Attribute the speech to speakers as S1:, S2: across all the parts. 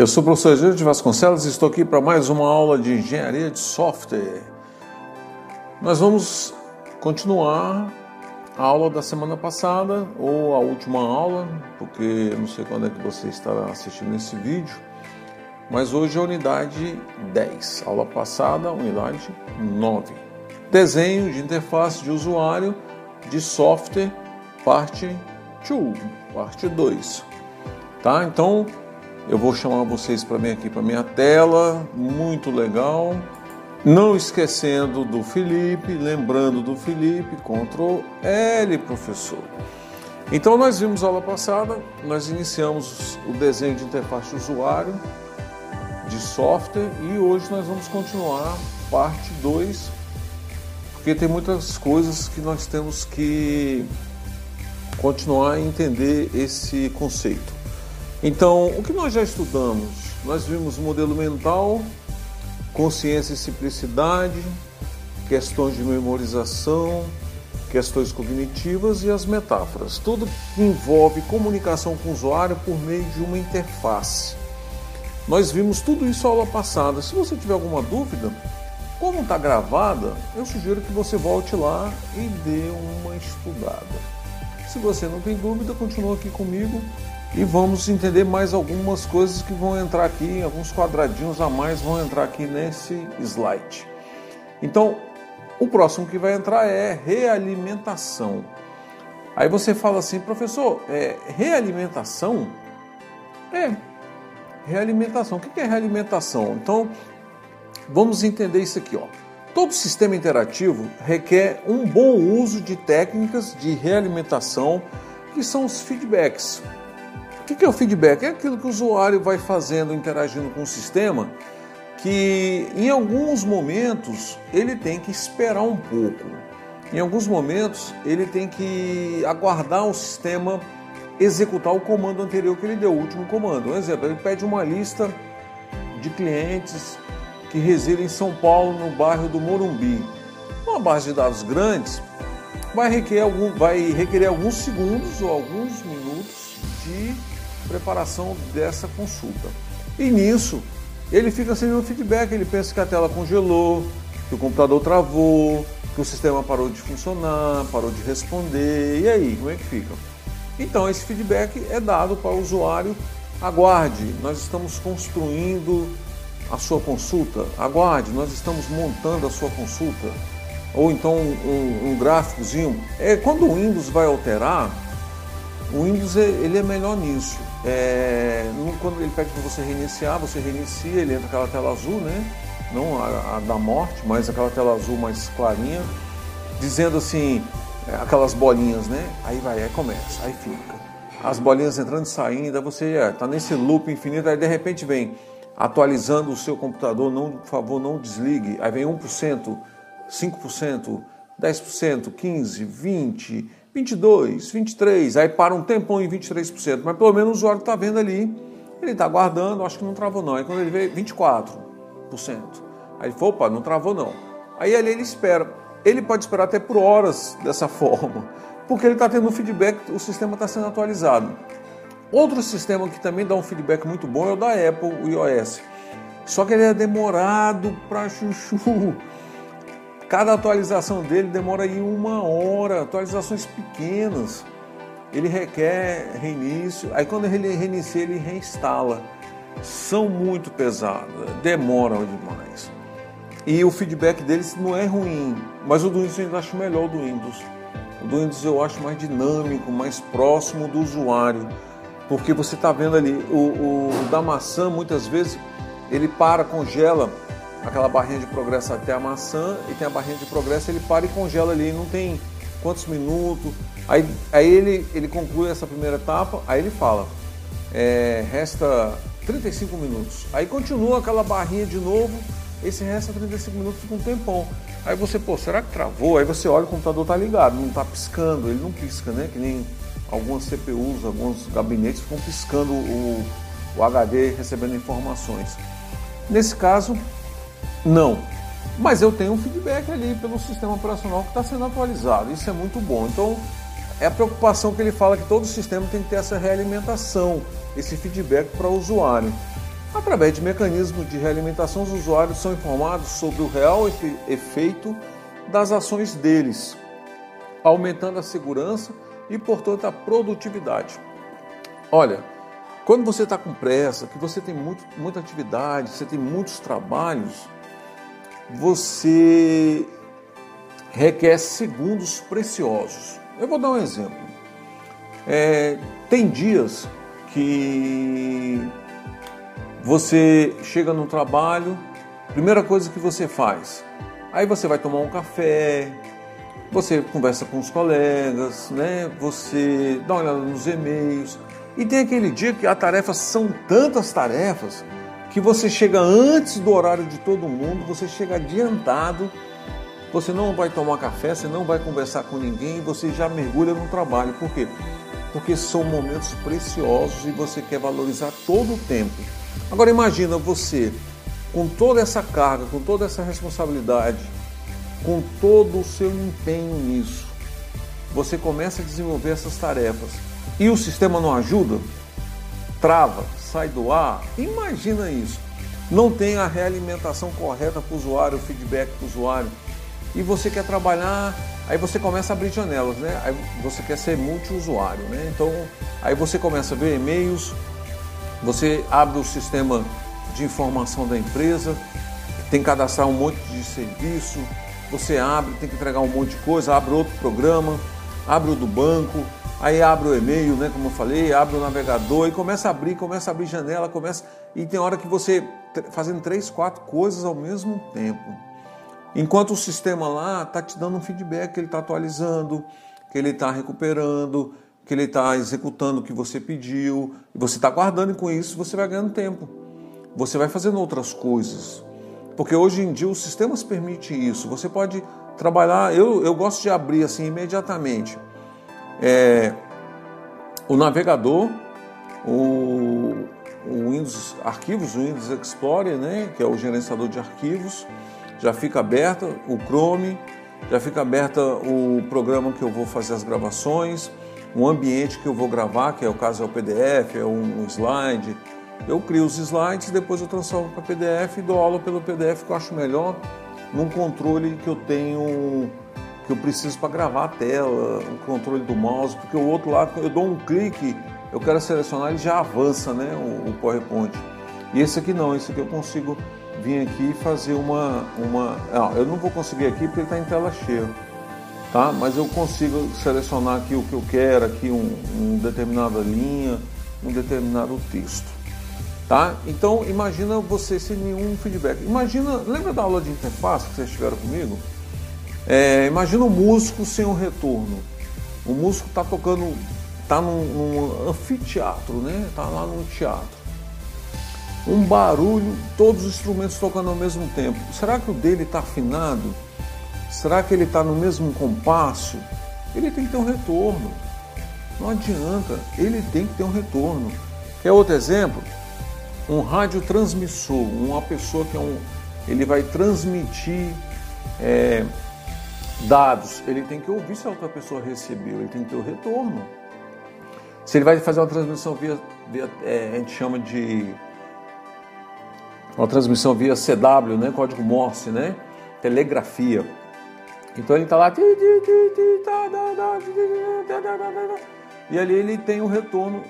S1: Eu sou o professor Gil de Vasconcelos e estou aqui para mais uma aula de engenharia de software. Nós vamos continuar a aula da semana passada ou a última aula, porque eu não sei quando é que você estará assistindo esse vídeo, mas hoje é a unidade 10, aula passada, unidade 9. Desenho de interface de usuário de software, parte 2, parte 2. Tá? Então, eu vou chamar vocês para mim aqui para minha tela, muito legal. Não esquecendo do Felipe, lembrando do Felipe, Ctrl L, professor. Então nós vimos aula passada, nós iniciamos o desenho de interface de usuário de software e hoje nós vamos continuar parte 2, porque tem muitas coisas que nós temos que continuar a entender esse conceito. Então, o que nós já estudamos? Nós vimos modelo mental, consciência e simplicidade, questões de memorização, questões cognitivas e as metáforas. Tudo que envolve comunicação com o usuário por meio de uma interface. Nós vimos tudo isso aula passada. Se você tiver alguma dúvida, como está gravada, eu sugiro que você volte lá e dê uma estudada. Se você não tem dúvida, continua aqui comigo e vamos entender mais algumas coisas que vão entrar aqui, alguns quadradinhos a mais vão entrar aqui nesse slide. Então, o próximo que vai entrar é realimentação. Aí você fala assim, professor, é realimentação? É, realimentação. O que é realimentação? Então, vamos entender isso aqui, ó. Todo sistema interativo requer um bom uso de técnicas de realimentação, que são os feedbacks. O que é o feedback? É aquilo que o usuário vai fazendo, interagindo com o sistema, que em alguns momentos ele tem que esperar um pouco. Em alguns momentos ele tem que aguardar o sistema executar o comando anterior que ele deu, o último comando. Um exemplo, ele pede uma lista de clientes que residem em São Paulo, no bairro do Morumbi. Uma base de dados grandes vai requerer, algum, vai requerer alguns segundos ou alguns minutos de preparação dessa consulta. E nisso, ele fica sem nenhum feedback, ele pensa que a tela congelou, que o computador travou, que o sistema parou de funcionar, parou de responder. E aí, como é que fica? Então, esse feedback é dado para o usuário. Aguarde, nós estamos construindo a sua consulta. Aguarde, nós estamos montando a sua consulta. Ou então um, um gráficozinho. É, quando o Windows vai alterar, o Windows ele é melhor nisso. É, quando ele pede para você reiniciar, você reinicia, ele entra aquela tela azul, né? Não a, a, da morte, mas aquela tela azul mais clarinha, dizendo assim, é, aquelas bolinhas, né? Aí vai, aí começa, aí fica. As bolinhas entrando e saindo, aí você está é, nesse loop infinito, aí de repente vem atualizando o seu computador, não, por favor, não desligue. Aí vem 1%, 5%, 10%, 15%, 20%, 22, 23, aí para um tempão em 23%, mas pelo menos o usuário está vendo ali, ele está aguardando, acho que não travou não. Aí quando ele vê 24%, aí ele falou, opa, não travou não. Aí ali ele espera. Ele pode esperar até por horas dessa forma, porque ele está tendo um feedback, o sistema está sendo atualizado. Outro sistema que também dá um feedback muito bom é o da Apple, o iOS. Só que ele é demorado para chuchu. Cada atualização dele demora aí uma hora, atualizações pequenas. Ele requer reinício, aí quando ele reinicia, ele reinstala. São muito pesadas, demoram demais. E o feedback deles não é ruim, mas o do Windows eu ainda acho melhor o do Windows. O do Windows eu acho mais dinâmico, mais próximo do usuário. Porque você está vendo ali, o, o da maçã muitas vezes ele para, congela aquela barrinha de progresso até a maçã e tem a barrinha de progresso, ele para e congela ali, não tem quantos minutos. Aí, aí ele, ele conclui essa primeira etapa, aí ele fala, é, resta 35 minutos. Aí continua aquela barrinha de novo, esse resta 35 minutos com um tempão. Aí você, pô, será que travou? Aí você olha, o computador tá ligado, não tá piscando, ele não pisca, né? Que nem algumas CPUs, alguns gabinetes ficam piscando o, o HD recebendo informações. Nesse caso, não. Mas eu tenho um feedback ali pelo sistema operacional que está sendo atualizado. Isso é muito bom. Então, é a preocupação que ele fala que todo sistema tem que ter essa realimentação, esse feedback para o usuário. Através de mecanismos de realimentação, os usuários são informados sobre o real efeito das ações deles, aumentando a segurança e, portanto, a produtividade. Olha, quando você está com pressa, que você tem muito, muita atividade, você tem muitos trabalhos, você requer segundos preciosos. Eu vou dar um exemplo. É, tem dias que você chega no trabalho, primeira coisa que você faz, aí você vai tomar um café, você conversa com os colegas, né? Você dá uma olhada nos e-mails. E tem aquele dia que as tarefas são tantas tarefas que você chega antes do horário de todo mundo, você chega adiantado, você não vai tomar café, você não vai conversar com ninguém, você já mergulha no trabalho. Por quê? Porque são momentos preciosos e você quer valorizar todo o tempo. Agora imagina você com toda essa carga, com toda essa responsabilidade, com todo o seu empenho nisso, você começa a desenvolver essas tarefas e o sistema não ajuda, trava, sai do ar. Imagina isso. Não tem a realimentação correta para o usuário, o feedback para o usuário. E você quer trabalhar, aí você começa a abrir janelas, né? Aí você quer ser multiusuário, né? Então, aí você começa a ver e-mails, você abre o sistema de informação da empresa, tem que cadastrar um monte de serviço, você abre, tem que entregar um monte de coisa, abre outro programa, abre o do banco, aí abre o e-mail, né, como eu falei, abre o navegador e começa a abrir, começa a abrir janela, começa e tem hora que você fazendo três, quatro coisas ao mesmo tempo. Enquanto o sistema lá está te dando um feedback que ele está atualizando, que ele está recuperando, que ele está executando o que você pediu, e você está guardando e com isso você vai ganhando tempo. Você vai fazendo outras coisas. Porque hoje em dia os sistemas permitem isso. Você pode trabalhar, eu, eu gosto de abrir assim imediatamente. É, o navegador, o, o Windows Arquivos, o Windows Explorer, né, que é o gerenciador de arquivos, já fica aberta, o Chrome, já fica aberta o programa que eu vou fazer as gravações, um ambiente que eu vou gravar, que é o caso é o PDF, é um slide, eu crio os slides, depois eu transformo para PDF e dou aula pelo PDF que eu acho melhor num controle que eu tenho que eu preciso para gravar a tela, o controle do mouse, porque o outro lado eu dou um clique, eu quero selecionar ele já avança, né, o, o PowerPoint. E esse aqui não, esse aqui eu consigo vir aqui e fazer uma uma, não, eu não vou conseguir aqui porque ele está em tela cheia, tá? Mas eu consigo selecionar aqui o que eu quero, aqui um, um determinada linha, um determinado texto. Tá? Então imagina você sem nenhum feedback. Imagina, lembra da aula de interface que vocês tiveram comigo? É, imagina um músico sem um retorno. O músico está tocando, está num, num, anfiteatro, né? Está lá num teatro. Um barulho, todos os instrumentos tocando ao mesmo tempo. Será que o dele está afinado? Será que ele está no mesmo compasso? Ele tem que ter um retorno. Não adianta, ele tem que ter um retorno. Quer outro exemplo? um radiotransmissor, uma pessoa que é um, ele vai transmitir é, dados, ele tem que ouvir se a outra pessoa recebeu, ele tem que ter o retorno. Se ele vai fazer uma transmissão via, via é, a gente chama de uma transmissão via CW, né, código Morse, né, telegrafia. Então ele está lá e ali ele tem o retorno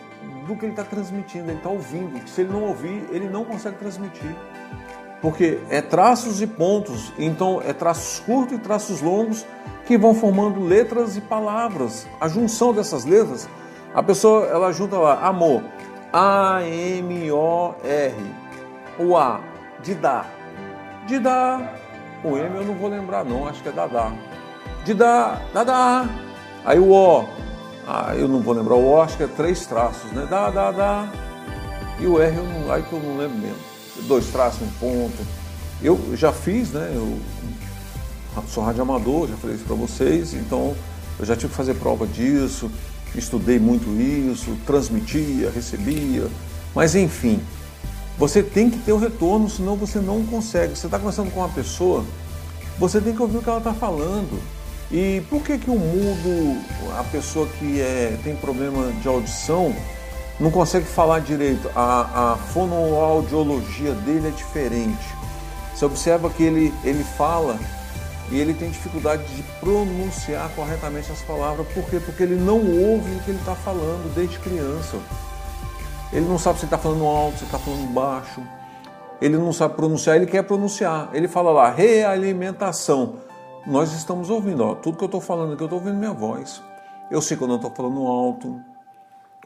S1: do que ele está transmitindo, ele está ouvindo. Se ele não ouvir, ele não consegue transmitir. Porque é traços e pontos, então é traços curtos e traços longos que vão formando letras e palavras. A junção dessas letras, a pessoa ela junta lá amor, A M O R, o A de dar, de dar, o M eu não vou lembrar não, acho que é dadá, de dar, dadá, aí o O ah, eu não vou lembrar o O, acho que é três traços, né? Dá, dá, dá. E o R, eu não, aí que eu não lembro mesmo. Dois traços, um ponto. Eu já fiz, né? Eu sou radioamador, já falei isso para vocês, então eu já tive que fazer prova disso, estudei muito isso, transmitia, recebia, mas enfim, você tem que ter o retorno, senão você não consegue. Você está conversando com uma pessoa, você tem que ouvir o que ela está falando. E por que que o mudo, a pessoa que é, tem problema de audição, não consegue falar direito? A, a fonoaudiologia dele é diferente. Você observa que ele, ele fala e ele tem dificuldade de pronunciar corretamente as palavras. Por quê? Porque ele não ouve o que ele está falando desde criança. Ele não sabe se está falando alto, se está falando baixo. Ele não sabe pronunciar, ele quer pronunciar. Ele fala lá, realimentação. Nós estamos ouvindo, ó, tudo que eu estou falando aqui, eu estou ouvindo minha voz. Eu sei quando eu estou falando alto.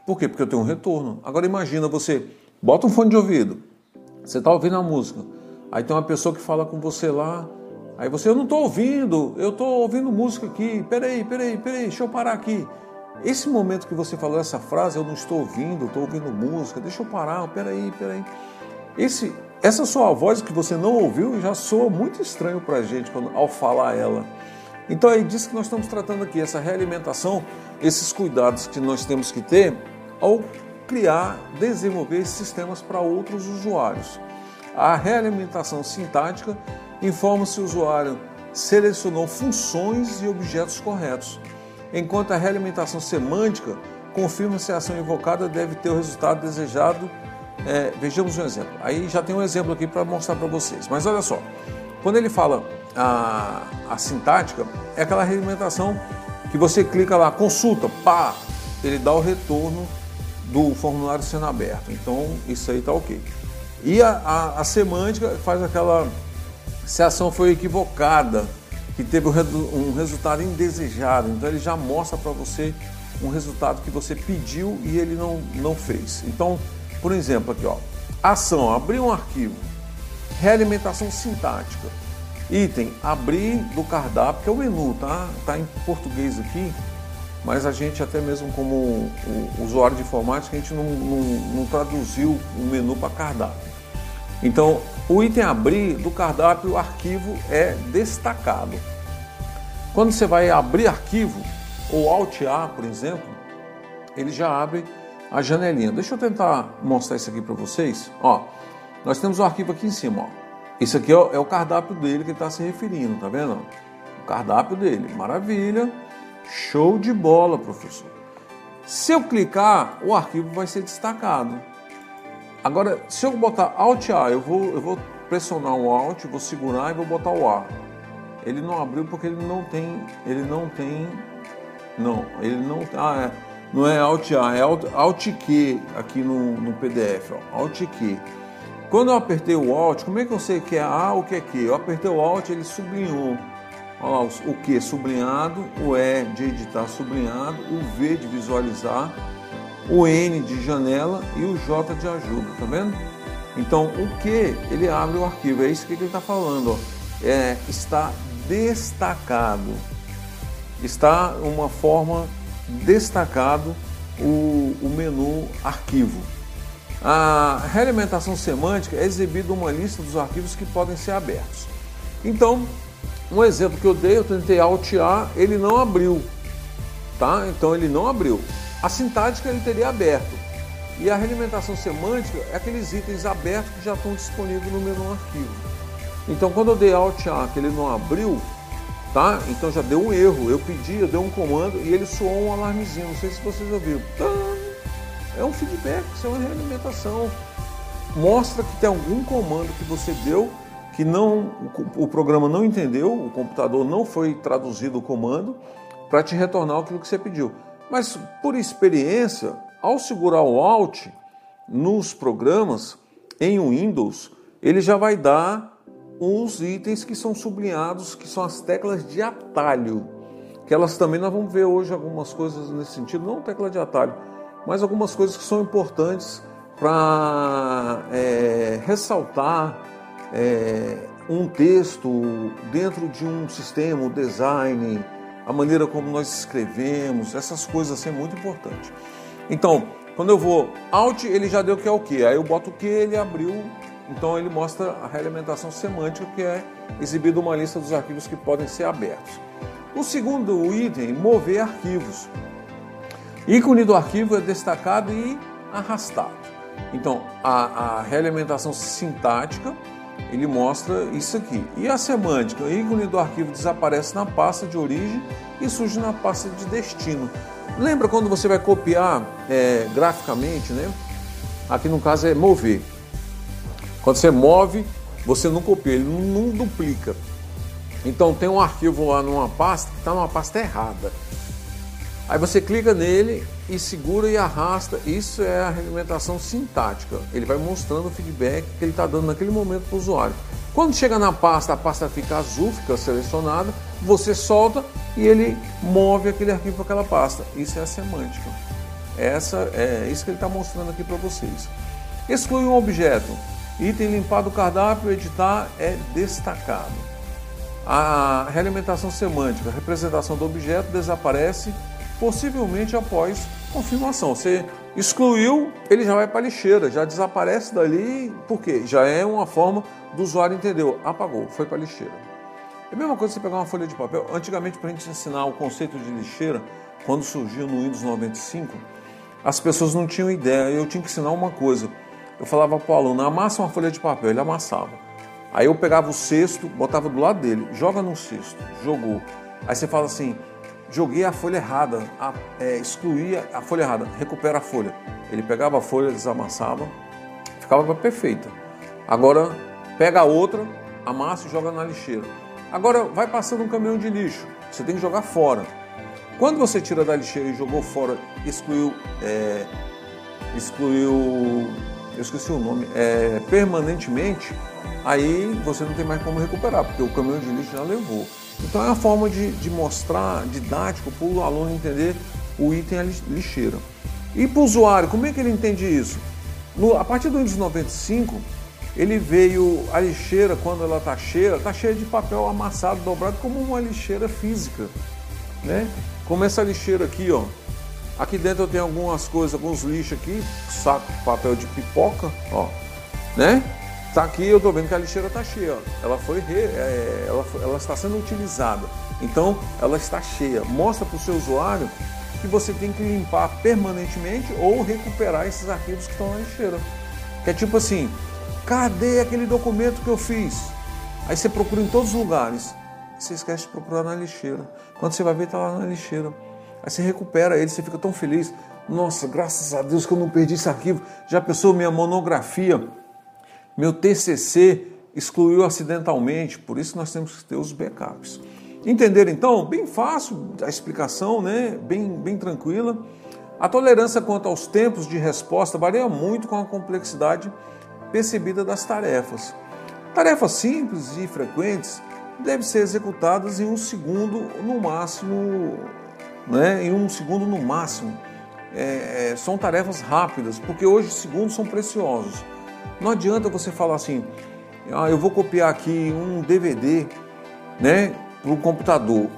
S1: Por quê? Porque eu tenho um retorno. Agora imagina você, bota um fone de ouvido, você está ouvindo a música, aí tem uma pessoa que fala com você lá, aí você, eu não estou ouvindo, eu estou ouvindo música aqui, peraí, peraí, peraí, deixa eu parar aqui. Esse momento que você falou essa frase, eu não estou ouvindo, estou ouvindo música, deixa eu parar, peraí, peraí. Esse, essa sua voz que você não ouviu já soa muito estranho para a gente quando, ao falar ela. Então é disso que nós estamos tratando aqui, essa realimentação, esses cuidados que nós temos que ter ao criar, desenvolver sistemas para outros usuários. A realimentação sintática informa se o usuário selecionou funções e objetos corretos, enquanto a realimentação semântica confirma se a ação invocada deve ter o resultado desejado. É, vejamos um exemplo. Aí já tem um exemplo aqui para mostrar para vocês. Mas olha só, quando ele fala a, a sintática, é aquela realimentação que você clica lá, consulta, pá, ele dá o retorno do formulário sendo aberto. Então, isso aí está ok. E a, a, a, semântica faz aquela. Se a ação foi equivocada, que teve um, resultado indesejado, então ele já mostra para você um resultado que você pediu e ele não, não fez. Então, por exemplo, aqui, ó, ação, abrir um arquivo, realimentação sintática, item, abrir do cardápio, que é o menu, tá? Tá em português aqui, mas a gente até mesmo como usuário de informática, a gente não, não, não traduziu o menu para cardápio. Então, o item abrir do cardápio, o arquivo é destacado. Quando você vai abrir arquivo, ou Alt A, por exemplo, ele já abre a janelinha. Deixa eu tentar mostrar isso aqui para vocês. Ó, nós temos o um arquivo aqui em cima. Ó. Isso aqui é o cardápio dele que está se referindo, tá vendo? O cardápio dele. Maravilha. Show de bola, professor. Se eu clicar, o arquivo vai ser destacado. Agora, se eu botar Alt A, eu vou, eu vou pressionar o Alt, vou segurar e vou botar o A. Ele não abriu porque ele não tem, ele não tem, não, ele não, ah, é, não é Alt A, é Alt, Alt Q aqui no, no PDF, ó, Alt Q. Quando eu apertei o Alt, como é que eu sei que é A ou que é Q? Eu apertei o Alt, ele sublinhou. O Q sublinhado, o E de editar sublinhado, o V de visualizar, o N de janela e o J de ajuda, tá vendo? Então o Q ele abre o arquivo, é isso que ele está falando, ó. É, está destacado, está uma forma destacado o, o menu arquivo. A realimentação semântica é exibida uma lista dos arquivos que podem ser abertos. Então, um exemplo que eu dei, eu tentei altear, ele não abriu, tá? Então ele não abriu. A sintática ele teria aberto. E a realimentação semântica é aqueles itens abertos que já estão disponíveis no menu arquivo. Então quando eu dei Alt A que ele não abriu, tá? Então já deu um erro. Eu pedi, eu dei um comando e ele soou um alarmezinho. Não sei se vocês ouviram. É um feedback, isso é uma realimentação. Mostra que tem algum comando que você deu que não o programa não entendeu, o computador não foi traduzido o comando para te retornar aquilo que você pediu. Mas por experiência, ao segurar o Alt nos programas em Windows, ele já vai dar uns itens que são sublinhados, que são as teclas de atalho. Que elas também nós vamos ver hoje algumas coisas nesse sentido, não tecla de atalho, mas algumas coisas que são importantes para é, ressaltar é, um texto dentro de um sistema, o design, a maneira como nós escrevemos, essas coisas assim é muito importante. Então, quando eu vou Alt, ele já deu que é o que, aí eu boto o que, ele abriu, então ele mostra a realimentação semântica que é exibida uma lista dos arquivos que podem ser abertos. O segundo item, mover arquivos. Ícone do arquivo é destacado e arrastado. Então, a, a realimentação sintática ele mostra isso aqui. E a semântica? O ícone do arquivo desaparece na pasta de origem e surge na pasta de destino. Lembra quando você vai copiar é, graficamente, né? Aqui no caso é mover. Quando você move, você não copia, ele não, duplica. Então tem um arquivo lá numa pasta que está numa pasta errada. Aí você clica nele e segura e arrasta. Isso é a regulamentação sintática. Ele vai mostrando o feedback que ele está dando naquele momento para o usuário. Quando chega na pasta, a pasta fica azul, fica selecionada, você solta e ele move aquele arquivo para aquela pasta. Isso é a semântica. Essa é isso que ele está mostrando aqui para vocês. Exclui um objeto. Item limpado do cardápio, editar é destacado. A realimentação semântica, a representação do objeto desaparece possivelmente após confirmação. Você excluiu, ele já vai para a lixeira, já desaparece dali, porque já é uma forma do usuário entender, apagou, foi para a lixeira. É a mesma coisa você pegar uma folha de papel. Antigamente, para a gente ensinar o conceito de lixeira, quando surgiu no Windows 95, as pessoas não tinham ideia. Eu tinha que ensinar uma coisa. Eu falava para o aluno, amassa uma folha de papel, ele amassava. Aí eu pegava o cesto, botava do lado dele, joga no cesto, jogou. Aí você fala assim, joguei a folha errada, a, é, excluía a folha errada, recupera a folha. Ele pegava a folha, desamassava, ficava perfeita. Agora pega a outra, amassa e joga na lixeira. Agora vai passando um caminhão de lixo, você tem que jogar fora. Quando você tira da lixeira e jogou fora, excluiu, é, excluiu, eu esqueci o nome, é, permanentemente, aí você não tem mais como recuperar, porque o caminhão de lixo já levou. Então é uma forma de, de mostrar, didático, para o aluno entender o item lixeira. E para o usuário, como é que ele entende isso? No, a partir do Windows 95, ele veio a lixeira, quando ela está cheia, está cheia de papel amassado, dobrado, como uma lixeira física. Né? Como essa lixeira aqui, ó. Aqui dentro eu tenho algumas coisas, alguns lixos aqui, saco de papel de pipoca, ó, né? Tá aqui, eu tô vendo que a lixeira tá cheia. Ela foi, re, é, ela, ela está sendo utilizada. Então, ela está cheia. Mostra para o seu usuário que você tem que limpar permanentemente ou recuperar esses arquivos que estão na lixeira. Que é tipo assim, cadê aquele documento que eu fiz? Aí você procura em todos os lugares você esquece de procurar na lixeira. Quando você vai ver, está lá na lixeira. Aí você recupera ele, você fica tão feliz. Nossa, graças a Deus que eu não perdi esse arquivo. Já pensou minha monografia, meu TCC excluiu acidentalmente, por isso nós temos que ter os backups. Entender então? Bem fácil a explicação, né? bem, bem tranquila. A tolerância quanto aos tempos de resposta varia muito com a complexidade percebida das tarefas. Tarefas simples e frequentes devem ser executadas em um segundo no máximo, né? em um segundo no máximo. É, é, são tarefas rápidas, porque hoje segundos são preciosos. Não adianta você falar assim, ah, eu vou copiar aqui um DVD né, para o computador.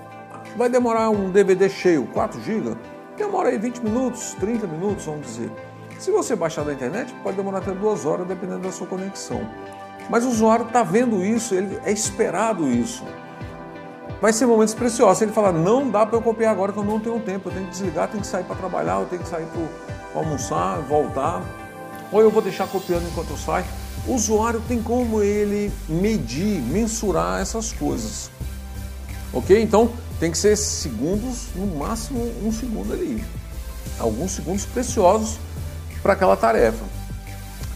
S1: Vai demorar um DVD cheio, 4 GB? Demora aí 20 minutos, 30 minutos, vamos dizer. Se você baixar da internet, pode demorar até duas horas, dependendo da sua conexão. Mas o usuário está vendo isso, ele é esperado isso. Vai ser momentos preciosos. Ele falar, não dá para eu copiar agora que eu não tenho tempo, eu tenho que desligar, tenho que sair para trabalhar, eu tenho que sair para almoçar, voltar, ou eu vou deixar copiando enquanto eu saio. O usuário tem como ele medir, mensurar essas coisas. Ok? Então tem que ser segundos, no máximo um segundo ali. Alguns segundos preciosos para aquela tarefa.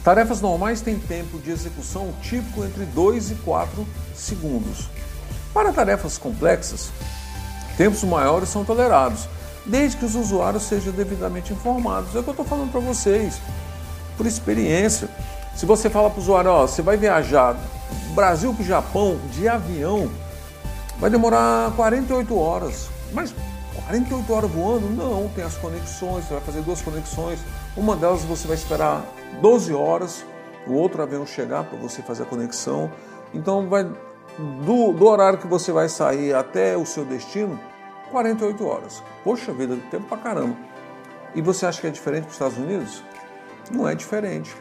S1: Tarefas normais têm tempo de execução típico entre 2 e 4 segundos. Para tarefas complexas, tempos maiores são tolerados, desde que os usuários sejam devidamente informados. É o que eu estou falando para vocês, por experiência. Se você fala para o usuário, ó, você vai viajar Brasil para o Japão de avião, vai demorar 48 horas. Mas 48 horas voando? Não, tem as conexões, você vai fazer duas conexões. Uma delas você vai esperar 12 horas, o outro avião chegar para você fazer a conexão. Então vai do, do, horário que você vai sair até o seu destino, 48 horas. Poxa vida, tempo pra caramba. E você acha que é diferente para os Estados Unidos? Não é diferente.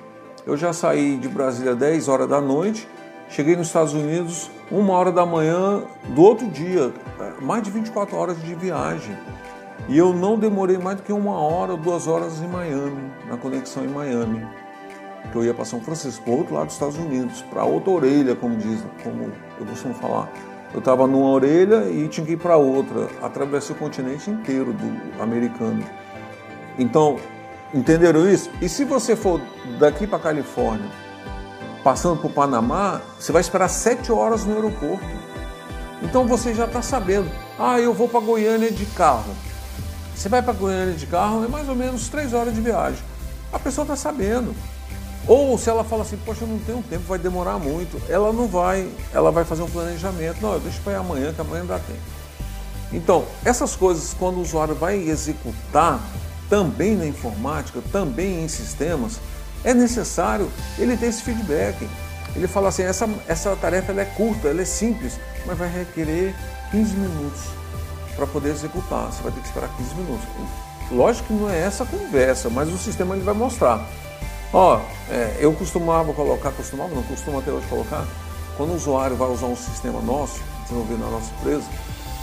S1: Eu já saí de Brasília 10 horas da noite, cheguei nos Estados Unidos uma hora da manhã do outro dia, mais de 24 horas de viagem. E eu não demorei mais do que uma hora duas horas em Miami, na conexão em Miami. que eu ia para São Francisco, para outro lado dos Estados Unidos, para outra orelha, como diz, como eu costumo falar. Eu estava numa orelha e tinha que ir para outra. Atravessei o continente inteiro do americano. Então, entenderam isso? E se você for daqui para Califórnia, passando por Panamá, você vai esperar sete horas no aeroporto. Então você já está sabendo. Ah, eu vou para Goiânia de carro. Você vai para Goiânia de carro, é mais ou menos três horas de viagem. A pessoa está sabendo. Ou se ela fala assim, poxa, eu não tenho tempo, vai demorar muito, ela não vai, ela vai fazer um planejamento. Não, eu deixo para amanhã, que amanhã dá tempo. Então, essas coisas, quando o usuário vai executar, também na informática, também em sistemas, é necessário ele ter esse feedback. Ele fala assim, essa, essa tarefa é curta, ela é simples, mas vai requerer 15 minutos para poder executar. Você vai ter que esperar 15 minutos. Lógico que não é essa conversa, mas o sistema ele vai mostrar. Ó, é, eu costumava colocar, costumava, não costumo até hoje colocar, quando o usuário vai usar um sistema nosso, desenvolvido na nossa empresa,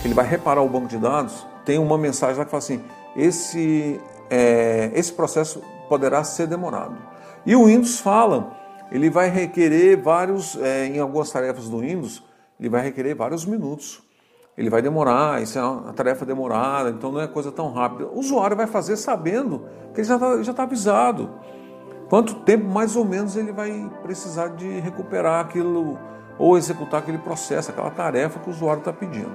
S1: ele vai reparar o banco de dados, tem uma mensagem lá que fala assim, esse, é, esse processo poderá ser demorado. E o Windows fala, ele vai requerer vários, é, em algumas tarefas do Windows, ele vai requerer vários minutos. Ele vai demorar, isso é uma tarefa demorada, então não é coisa tão rápida. O usuário vai fazer sabendo que ele já está tá avisado. Quanto tempo mais ou menos ele vai precisar de recuperar aquilo ou executar aquele processo, aquela tarefa que o usuário está pedindo.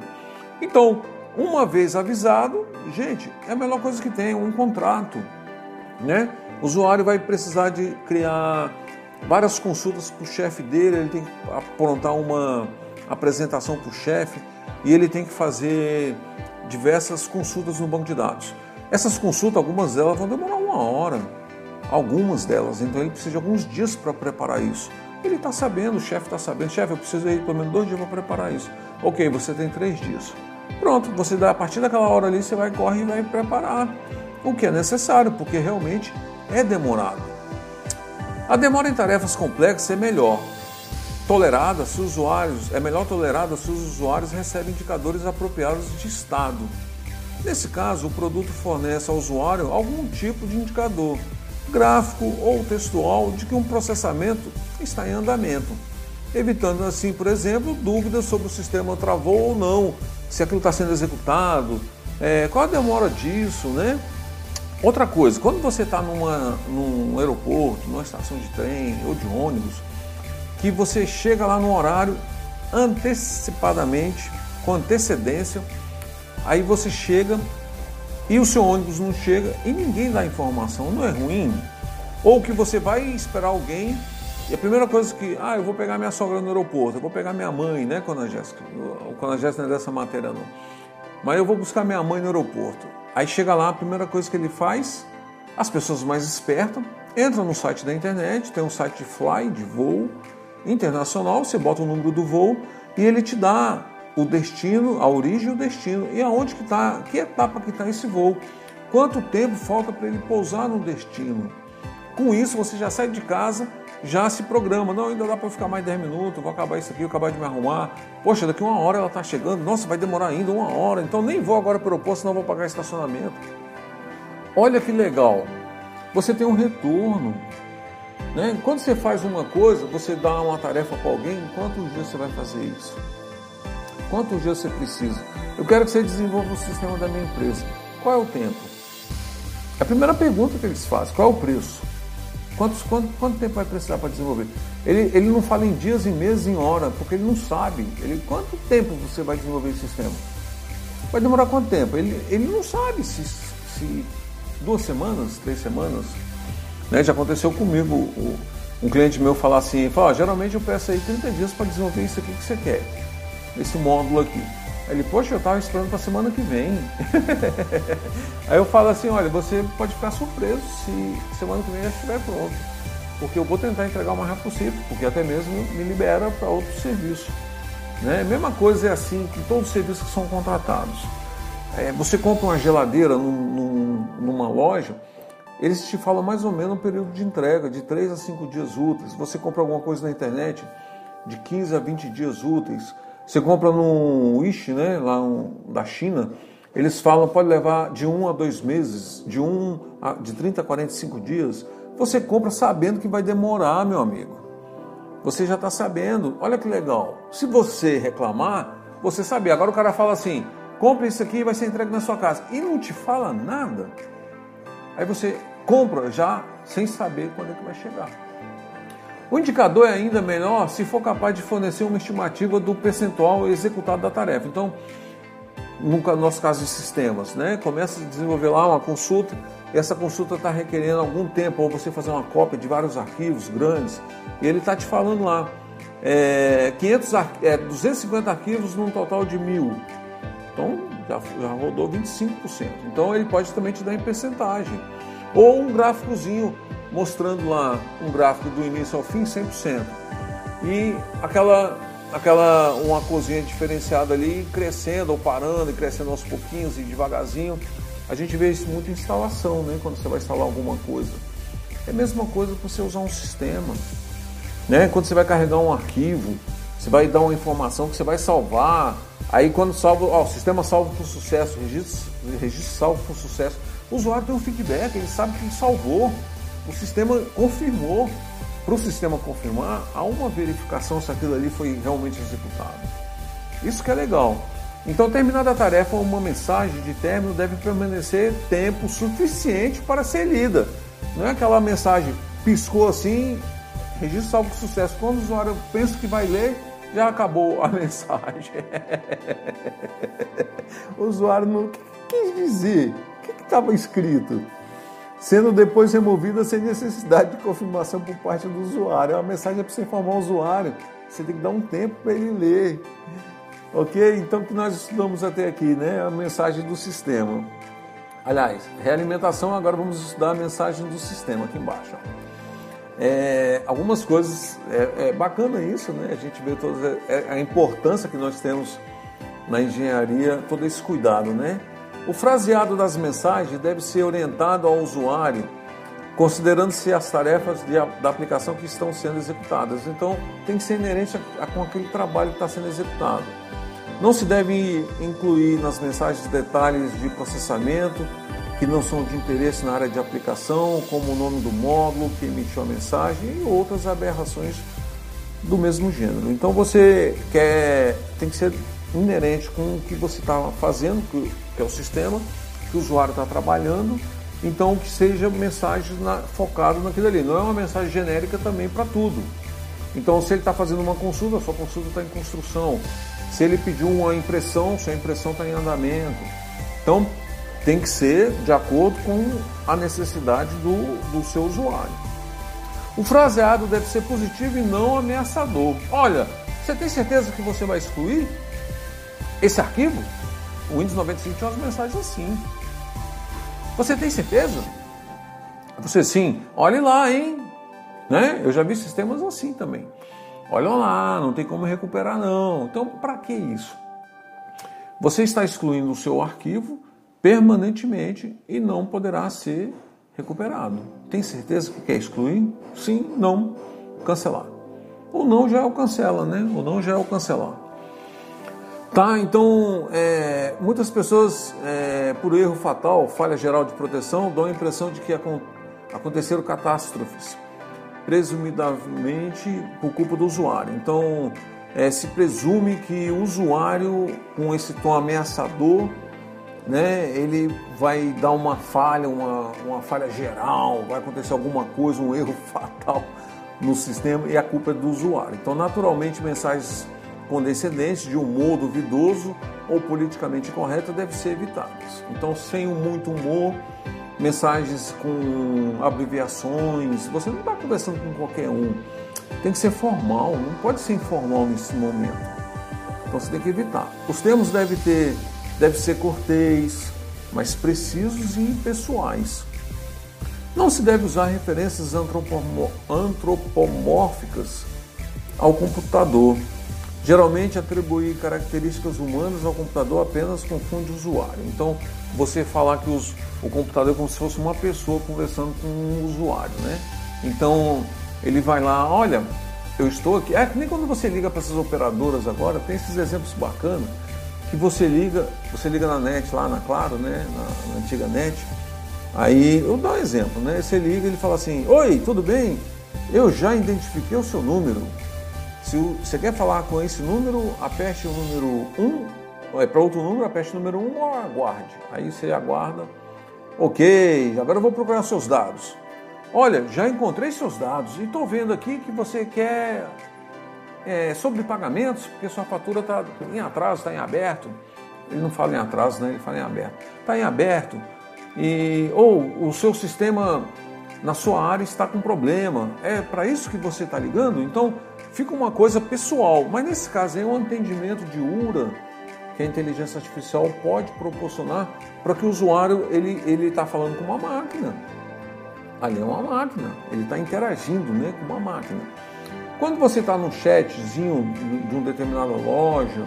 S1: Então, uma vez avisado, gente, é a melhor coisa que tem, um contrato. Né? O usuário vai precisar de criar várias consultas para o chefe dele, ele tem que aprontar uma apresentação para o chefe e ele tem que fazer diversas consultas no banco de dados. Essas consultas, algumas delas vão demorar uma hora, algumas delas, então ele precisa de alguns dias para preparar isso. Ele está sabendo, o chefe está sabendo, chefe, eu preciso ir pelo menos dois dias para preparar isso. Ok, você tem três dias. Pronto, você dá a partir daquela hora ali, você vai correr e vai preparar o que é necessário, porque realmente é demorado. A demora em tarefas complexas é melhor tolerada se os usuários é melhor tolerada se os usuários recebem indicadores apropriados de estado. Nesse caso, o produto fornece ao usuário algum tipo de indicador gráfico ou textual de que um processamento está em andamento, evitando assim, por exemplo, dúvidas sobre o sistema travou ou não, se aquilo está sendo executado, é, qual a demora disso, né? Outra coisa, quando você está num aeroporto, numa estação de trem ou de ônibus, que você chega lá no horário antecipadamente, com antecedência, aí você chega e o seu ônibus não chega e ninguém dá informação, não é ruim? Ou que você vai esperar alguém e a primeira coisa que, ah, eu vou pegar minha sogra no aeroporto, eu vou pegar minha mãe, né, Cona Jéssica? Cona Jéssica não é dessa matéria não. Mas eu vou buscar minha mãe no aeroporto. Aí chega lá, a primeira coisa que ele faz, as pessoas mais espertas entram no site da internet, tem um site de fly, de voo internacional, você bota o número do voo e ele te dá o destino, a origem e o destino. E aonde que está, que etapa que está esse voo. Quanto tempo falta para ele pousar no destino. Com isso, você já sai de casa, já se programa. Não, ainda dá para ficar mais 10 minutos, vou acabar isso aqui, vou acabar de me arrumar. Poxa, daqui uma hora ela está chegando. Nossa, vai demorar ainda uma hora. Então nem vou agora para o aeroporto, senão vou pagar estacionamento. Olha que legal. Você tem um retorno. Né? Quando você faz uma coisa, você dá uma tarefa para alguém, quantos dias você vai fazer isso? Quantos dias você precisa? Eu quero que você desenvolva o sistema da minha empresa. Qual é o tempo? É a primeira pergunta que eles fazem. Qual é o preço? Quantos, quanto, quanto tempo vai precisar para desenvolver? Ele, ele não fala em dias, em meses, em hora, porque ele não sabe. Ele, quanto tempo você vai desenvolver esse sistema? Vai demorar quanto tempo? Ele, ele não sabe se, se duas semanas, três semanas. Né? Já aconteceu comigo. O, um cliente meu falar assim, fala, geralmente eu peço aí 30 dias para desenvolver isso aqui que você quer esse módulo aqui. Ele, poxa, eu estava esperando para semana que vem. Aí eu falo assim, olha, você pode ficar surpreso se semana que vem já estiver pronto. Porque eu vou tentar entregar o mais rápido possível, porque até mesmo me libera para outro serviço. Né? Mesma coisa é assim com todos os serviços que são contratados. É, você compra uma geladeira num, num, numa loja, eles te falam mais ou menos um período de entrega, de 3 a 5 dias úteis. Você compra alguma coisa na internet, de 15 a 20 dias úteis. Você compra no Wish, né, lá um, da China, eles falam pode levar de um a dois meses, de, um a, de 30 a 45 dias. Você compra sabendo que vai demorar, meu amigo. Você já está sabendo. Olha que legal. Se você reclamar, você sabia. Agora o cara fala assim: compre isso aqui e vai ser entregue na sua casa. E não te fala nada. Aí você compra já sem saber quando é que vai chegar. O indicador é ainda melhor se for capaz de fornecer uma estimativa do percentual executado da tarefa. Então, no nosso caso de sistemas, né? Começa a desenvolver lá uma consulta, essa consulta está requerendo algum tempo, ou você fazer uma cópia de vários arquivos grandes, e ele está te falando lá, é, 500, é, 250 arquivos num total de mil. Então, já, já rodou 25%. Então, ele pode também te dar em percentagem. Ou um gráficozinho mostrando lá um gráfico do início ao fim 100%. E aquela aquela uma cozinha diferenciada ali crescendo ou parando e crescendo aos pouquinhos e devagarzinho. A gente vê isso muito em instalação, né? Quando você vai instalar alguma coisa. É a mesma coisa que você usar um sistema. Né? Quando você vai carregar um arquivo, você vai dar uma informação que você vai salvar. Aí quando salva, ó, o sistema salva com sucesso, registro, registro salvo com sucesso. O usuário tem um feedback, ele sabe que salvou. O sistema confirmou. Para o sistema confirmar, há uma verificação se aquilo ali foi realmente executado. Isso que é legal. Então, terminada a tarefa, uma mensagem de término deve permanecer tempo suficiente para ser lida. Não é aquela mensagem piscou assim, registro salvo com sucesso. Quando o usuário pensa que vai ler, já acabou a mensagem. o usuário não quis dizer. O que estava escrito? Sendo depois removida sem necessidade de confirmação por parte do usuário. É uma mensagem é para você informar o usuário, você tem que dar um tempo para ele ler. Ok? Então, o que nós estudamos até aqui, né? A mensagem do sistema. Aliás, realimentação, agora vamos estudar a mensagem do sistema aqui embaixo. É, algumas coisas, é, é, bacana isso, né? A gente vê toda é, a importância que nós temos na engenharia, todo esse cuidado, né? O fraseado das mensagens deve ser orientado ao usuário, considerando-se as tarefas de, da aplicação que estão sendo executadas. Então, tem que ser inerente a, a, com aquele trabalho que está sendo executado. Não se deve incluir nas mensagens detalhes de processamento que não são de interesse na área de aplicação, como o nome do módulo que emitiu a mensagem e outras aberrações do mesmo gênero. Então você quer tem que ser inerente com o que você está fazendo, que, é o sistema, que o usuário está trabalhando, então que seja mensagem na, naquilo ali. Não é uma mensagem genérica também para tudo. Então, se ele está fazendo uma consulta, sua consulta está em construção. Se ele pediu uma impressão, sua impressão está em andamento. Então, tem que ser de acordo com a necessidade do, do seu usuário. O fraseado deve ser positivo e não ameaçador. Olha, você tem certeza que você vai excluir? esse arquivo, o Windows 95 tinha umas mensagens assim. Você tem certeza? Você sim, olhe lá, hein? Né? Eu já vi sistemas assim também. Olha lá, não tem como recuperar não. Então, para que isso? Você está excluindo o seu arquivo permanentemente e não poderá ser recuperado. Tem certeza que quer excluir? Sim, não, cancelar. Ou não já é o cancela, né? Ou não já é o cancelar. Tá, então é, muitas pessoas, é, por erro fatal, falha geral de proteção, dão a impressão de que aconteceram catástrofes, presumidamente por culpa do usuário. Então é, se presume que o usuário, com esse tom ameaçador, né, ele vai dar uma falha, uma, uma falha geral, vai acontecer alguma coisa, um erro fatal no sistema e a culpa é do usuário. Então, naturalmente, mensagens condescendentes, de humor duvidoso ou politicamente incorreta devem ser evitadas. Então, sem muito humor, mensagens com abreviações, você não está conversando com qualquer um. Tem que ser formal, não pode ser informal nesse momento. Então você tem que evitar. Os termos devem ter, devem ser cortês, mas precisos e impessoais. Não se deve usar referências antropomórficas ao computador. Geralmente, atribuir características humanas ao computador apenas confunde o usuário. Então, você falar que os, o computador é como se fosse uma pessoa conversando com um usuário, né? Então, ele vai lá, olha, eu estou aqui. É que nem quando você liga para essas operadoras agora, tem esses exemplos bacanas, que você liga, você liga na net lá na Claro, né? Na, na antiga net, Aí eu dou um exemplo, né? Você liga ele fala assim: Oi, tudo bem? Eu já identifiquei o seu número. Se você quer falar com esse número, aperte o número 1, é para outro número, aperte o número 1 ou aguarde. Aí você aguarda. Ok, agora eu vou procurar seus dados. Olha, já encontrei seus dados e estou vendo aqui que você quer é, sobre pagamentos, porque sua fatura está em atraso, está em aberto. Ele não fala em atraso, né? ele fala em aberto. Está em aberto. E, ou o seu sistema na sua área está com problema. É para isso que você está ligando? Então fica uma coisa pessoal. Mas nesse caso é um entendimento de URA que a inteligência artificial pode proporcionar para que o usuário ele ele está falando com uma máquina. Ali é uma máquina. Ele está interagindo, né, com uma máquina. Quando você está no chatzinho de uma determinada loja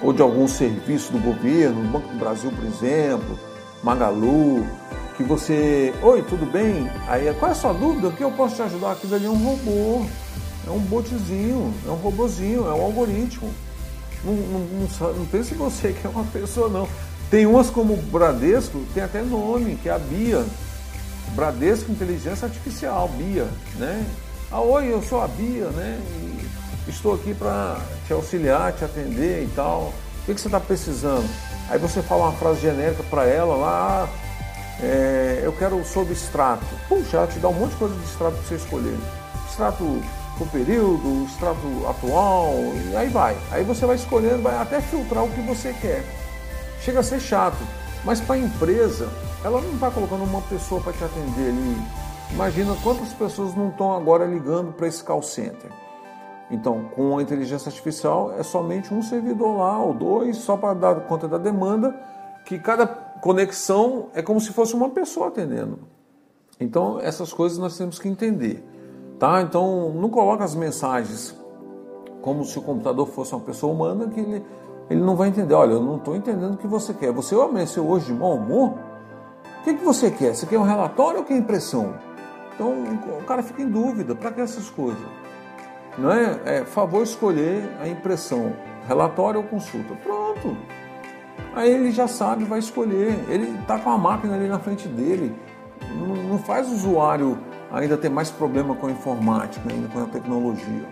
S1: ou de algum serviço do governo, Banco do Brasil, por exemplo, Magalu, que você, oi, tudo bem? Aí, qual é a sua dúvida? O que eu posso te ajudar? Aquilo ali é um robô, é um botzinho, é um robozinho, é um algoritmo. Não, não, não, não pense você que é uma pessoa, não. Tem umas como Bradesco, tem até nome, que é a Bia. Bradesco Inteligência Artificial, Bia, né? Ah, oi, eu sou a Bia, né? E estou aqui para te auxiliar, te atender e tal. O que, que você está precisando? Aí você fala uma frase genérica para ela lá, ah, é, eu quero sobre extrato. Puxa, ela te dá um monte de coisa de extrato para você escolher. Extrato com período, extrato atual, e aí vai. Aí você vai escolhendo, vai até filtrar o que você quer. Chega a ser chato, mas para a empresa, ela não está colocando uma pessoa para te atender ali Imagina quantas pessoas não estão agora ligando para esse call center. Então, com a inteligência artificial, é somente um servidor lá ou dois, só para dar conta da demanda, que cada conexão é como se fosse uma pessoa atendendo. Então, essas coisas nós temos que entender. Tá? Então, não coloque as mensagens como se o computador fosse uma pessoa humana, que ele, ele não vai entender. Olha, eu não estou entendendo o que você quer. Você amanheceu hoje de mau humor? O que, que você quer? Você quer um relatório ou quer impressão? Então o cara fica em dúvida, para que essas coisas? Não é? é favor escolher a impressão, relatório ou consulta. Pronto. Aí ele já sabe, vai escolher. Ele está com a máquina ali na frente dele. Não, não faz usuário ainda ter mais problema com a informática, ainda com a tecnologia.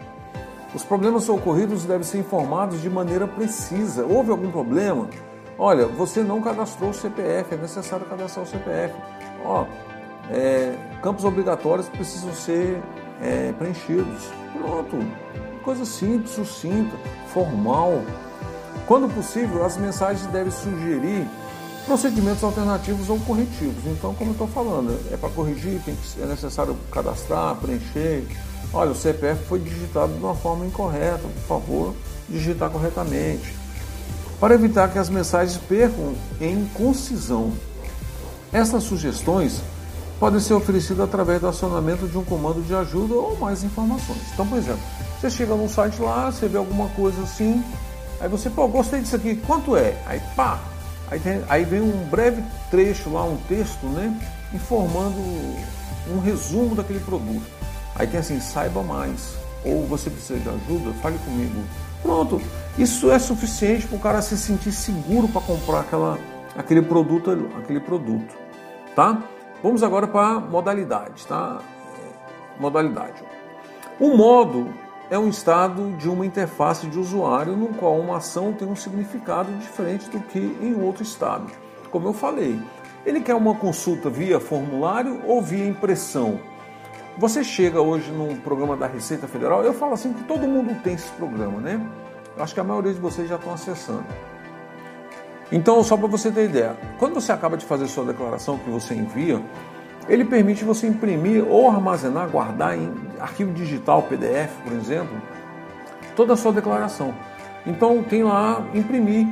S1: Os problemas ocorridos devem ser informados de maneira precisa. Houve algum problema? Olha, você não cadastrou o CPF, é necessário cadastrar o CPF. Ó, é, campos obrigatórios precisam ser é, preenchidos. Pronto. Coisa simples, sucinta, formal. Quando possível, as mensagens devem sugerir procedimentos alternativos ou corretivos. Então, como eu estou falando, é para corrigir, é necessário cadastrar, preencher. Olha, o CPF foi digitado de uma forma incorreta, por favor, digitar corretamente. Para evitar que as mensagens percam em concisão. Essas sugestões podem ser oferecidos através do acionamento de um comando de ajuda ou mais informações. Então, por exemplo, você chega num site lá, você vê alguma coisa assim, aí você, pô, gostei disso aqui, quanto é? Aí pá, aí, tem, aí vem um breve trecho lá, um texto, né, informando um resumo daquele produto. Aí tem assim, saiba mais, ou você precisa de ajuda, fale comigo. Pronto, isso é suficiente para o cara se sentir seguro para comprar aquela, aquele produto, aquele produto, tá? Vamos agora para modalidade, tá? Modalidade. O modo é um estado de uma interface de usuário no qual uma ação tem um significado diferente do que em outro estado. Como eu falei, ele quer uma consulta via formulário ou via impressão. Você chega hoje num programa da Receita Federal, eu falo assim que todo mundo tem esse programa, né? Eu acho que a maioria de vocês já estão acessando. Então, só para você ter ideia, quando você acaba de fazer sua declaração que você envia, ele permite você imprimir ou armazenar, guardar em arquivo digital, PDF, por exemplo, toda a sua declaração. Então, tem lá imprimir.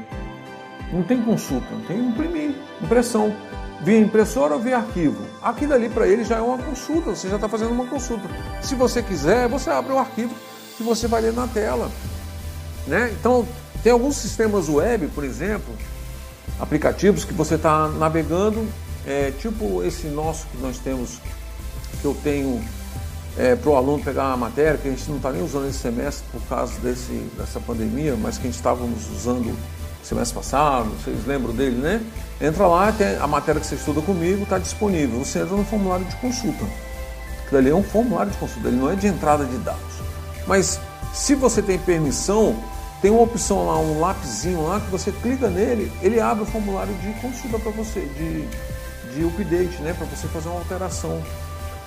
S1: Não tem consulta, tem imprimir, impressão. Via impressora ou via arquivo. Aquilo ali para ele já é uma consulta, você já está fazendo uma consulta. Se você quiser, você abre o arquivo e você vai ler na tela. Né? Então, tem alguns sistemas web, por exemplo, aplicativos que você está navegando, é, tipo esse nosso que nós temos, que eu tenho é, para o aluno pegar uma matéria, que a gente não está nem usando esse semestre por causa desse, dessa pandemia, mas que a gente estávamos usando semestre passado, vocês lembram dele, né? Entra lá, tem a matéria que você estuda comigo, está disponível. Você entra no formulário de consulta. Aquilo ali é um formulário de consulta, ele não é de entrada de dados. Mas se você tem permissão, tem uma opção lá, um lapisinho lá, que você clica nele, ele abre o formulário de consulta para você, de, de update, né? Para você fazer uma alteração.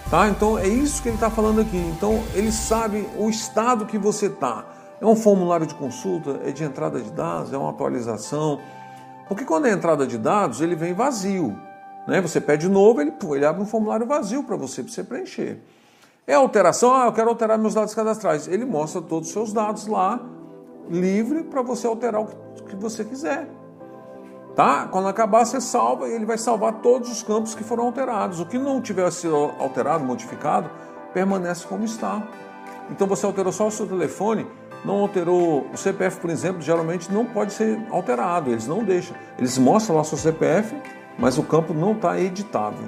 S1: Tá? Então é isso que ele está falando aqui. Então ele sabe o estado que você está. É um formulário de consulta, é de entrada de dados, é uma atualização. Porque quando é entrada de dados, ele vem vazio. Né? Você pede novo, ele, ele abre um formulário vazio para você, para você preencher. É alteração, ah, eu quero alterar meus dados cadastrais. Ele mostra todos os seus dados lá, livre, para você alterar o que você quiser. Tá? Quando acabar, você salva e ele vai salvar todos os campos que foram alterados. O que não tiver sido alterado, modificado, permanece como está. Então você alterou só o seu telefone, não alterou o CPF, por exemplo, geralmente não pode ser alterado, eles não deixam. Eles mostram lá o seu CPF, mas o campo não está editável.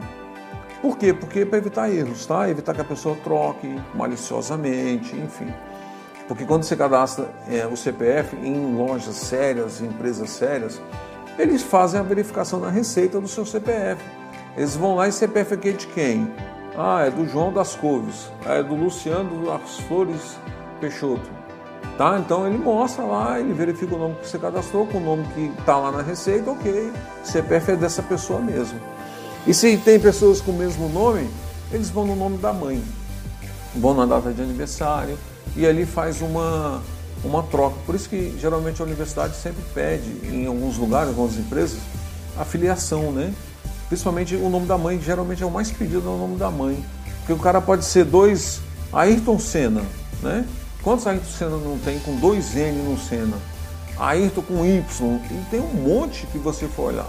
S1: Por quê? Porque é para evitar erros, tá? Evitar que a pessoa troque maliciosamente, enfim. Porque quando você cadastra é, o CPF em lojas sérias, em empresas sérias, eles fazem a verificação da receita do seu CPF. Eles vão lá e CPF aqui é de quem? Ah, é do João das Couves, é do Luciano das Flores Peixoto. Tá? Então ele mostra lá, ele verifica o nome que você cadastrou, com o nome que está lá na receita, ok, CPF é dessa pessoa mesmo. E se tem pessoas com o mesmo nome, eles vão no nome da mãe, vão na data de aniversário e ali faz uma, uma troca. Por isso que geralmente a universidade sempre pede, em alguns lugares, em algumas empresas, a filiação, né? Principalmente o nome da mãe, que geralmente é o mais pedido, é o nome da mãe. Porque o cara pode ser dois Ayrton Senna, né? Quantos Ayrton Senna não tem com dois N no Senna? Ayrton com Y, e tem um monte que você for olhar.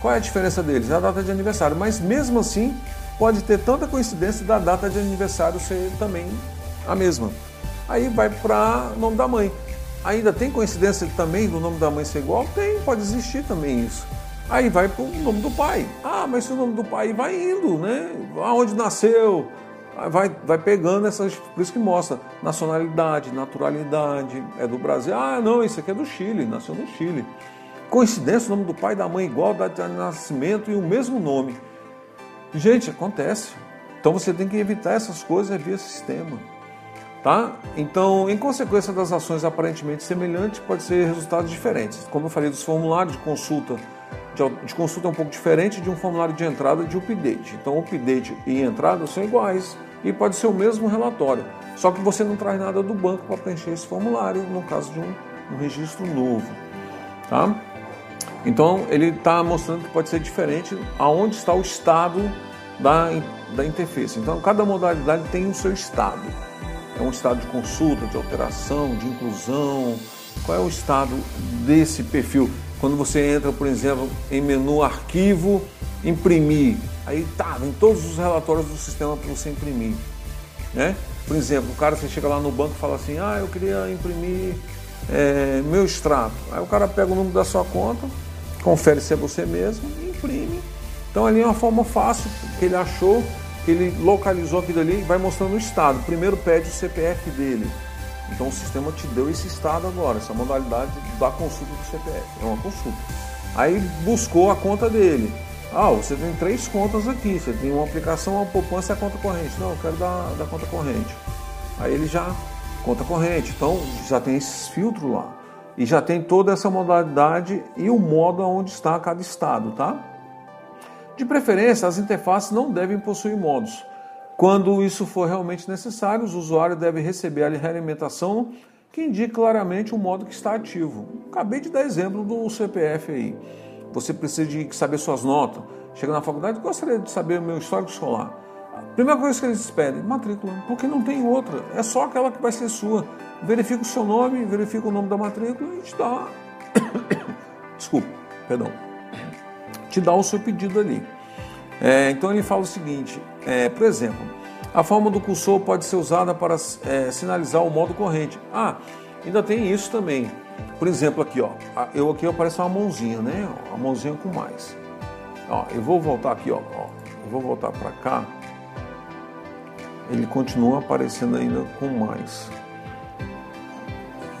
S1: Qual é a diferença deles? É a data de aniversário, mas mesmo assim pode ter tanta coincidência da data de aniversário ser também a mesma. Aí vai para nome da mãe. Ainda tem coincidência também do nome da mãe ser igual? Tem, pode existir também isso. Aí vai para o nome do pai. Ah, mas se o nome do pai vai indo, né? Aonde nasceu, vai, vai pegando essas. Por isso que mostra nacionalidade, naturalidade, é do Brasil. Ah, não, isso aqui é do Chile, nasceu no Chile. Coincidência, o nome do pai e da mãe igual, data de nascimento e o mesmo nome. Gente, acontece. Então você tem que evitar essas coisas via sistema. Tá? Então, em consequência das ações aparentemente semelhantes, pode ser resultados diferentes. Como eu falei dos formulários de consulta, de, de consulta é um pouco diferente de um formulário de entrada de update. Então, update e entrada são iguais, e pode ser o mesmo relatório. Só que você não traz nada do banco para preencher esse formulário no caso de um, um registro novo. Tá? Então ele está mostrando que pode ser diferente aonde está o estado da, da interface. Então cada modalidade tem o seu estado. É um estado de consulta, de alteração, de inclusão. Qual é o estado desse perfil? Quando você entra, por exemplo, em menu arquivo, imprimir, Aí tá, vem todos os relatórios do sistema para você imprimir. Né? Por exemplo, o cara você chega lá no banco e fala assim, ah, eu queria imprimir é, meu extrato. Aí o cara pega o número da sua conta, confere se é você mesmo e imprime. Então ali é uma forma fácil que ele achou, ele localizou aquilo ali e vai mostrando o estado. Primeiro pede o CPF dele. Então o sistema te deu esse estado agora, essa modalidade da consulta do CPF. É uma consulta. Aí buscou a conta dele. Ah, você tem três contas aqui. Você tem uma aplicação, a poupança e a conta corrente. Não, eu quero dar da conta corrente. Aí ele já, conta corrente. Então já tem esses filtros lá. E já tem toda essa modalidade e o modo onde está cada estado, tá? De preferência, as interfaces não devem possuir modos. Quando isso for realmente necessário, os usuários devem receber a realimentação que indique claramente o modo que está ativo. Acabei de dar exemplo do CPF aí você precisa de saber suas notas. Chega na faculdade, gostaria de saber o meu histórico escolar. A primeira coisa que eles pedem, matrícula, porque não tem outra, é só aquela que vai ser sua. Verifica o seu nome, verifica o nome da matrícula e te dá. Desculpa, perdão. Te dá o seu pedido ali. É, então ele fala o seguinte: é, por exemplo, a forma do cursor pode ser usada para é, sinalizar o modo corrente. Ah, ainda tem isso também. Por exemplo, aqui, ó, eu aqui aparece uma mãozinha, né? Uma mãozinha com mais. Ó, eu vou voltar aqui, ó, ó eu vou voltar para cá. Ele continua aparecendo ainda com mais.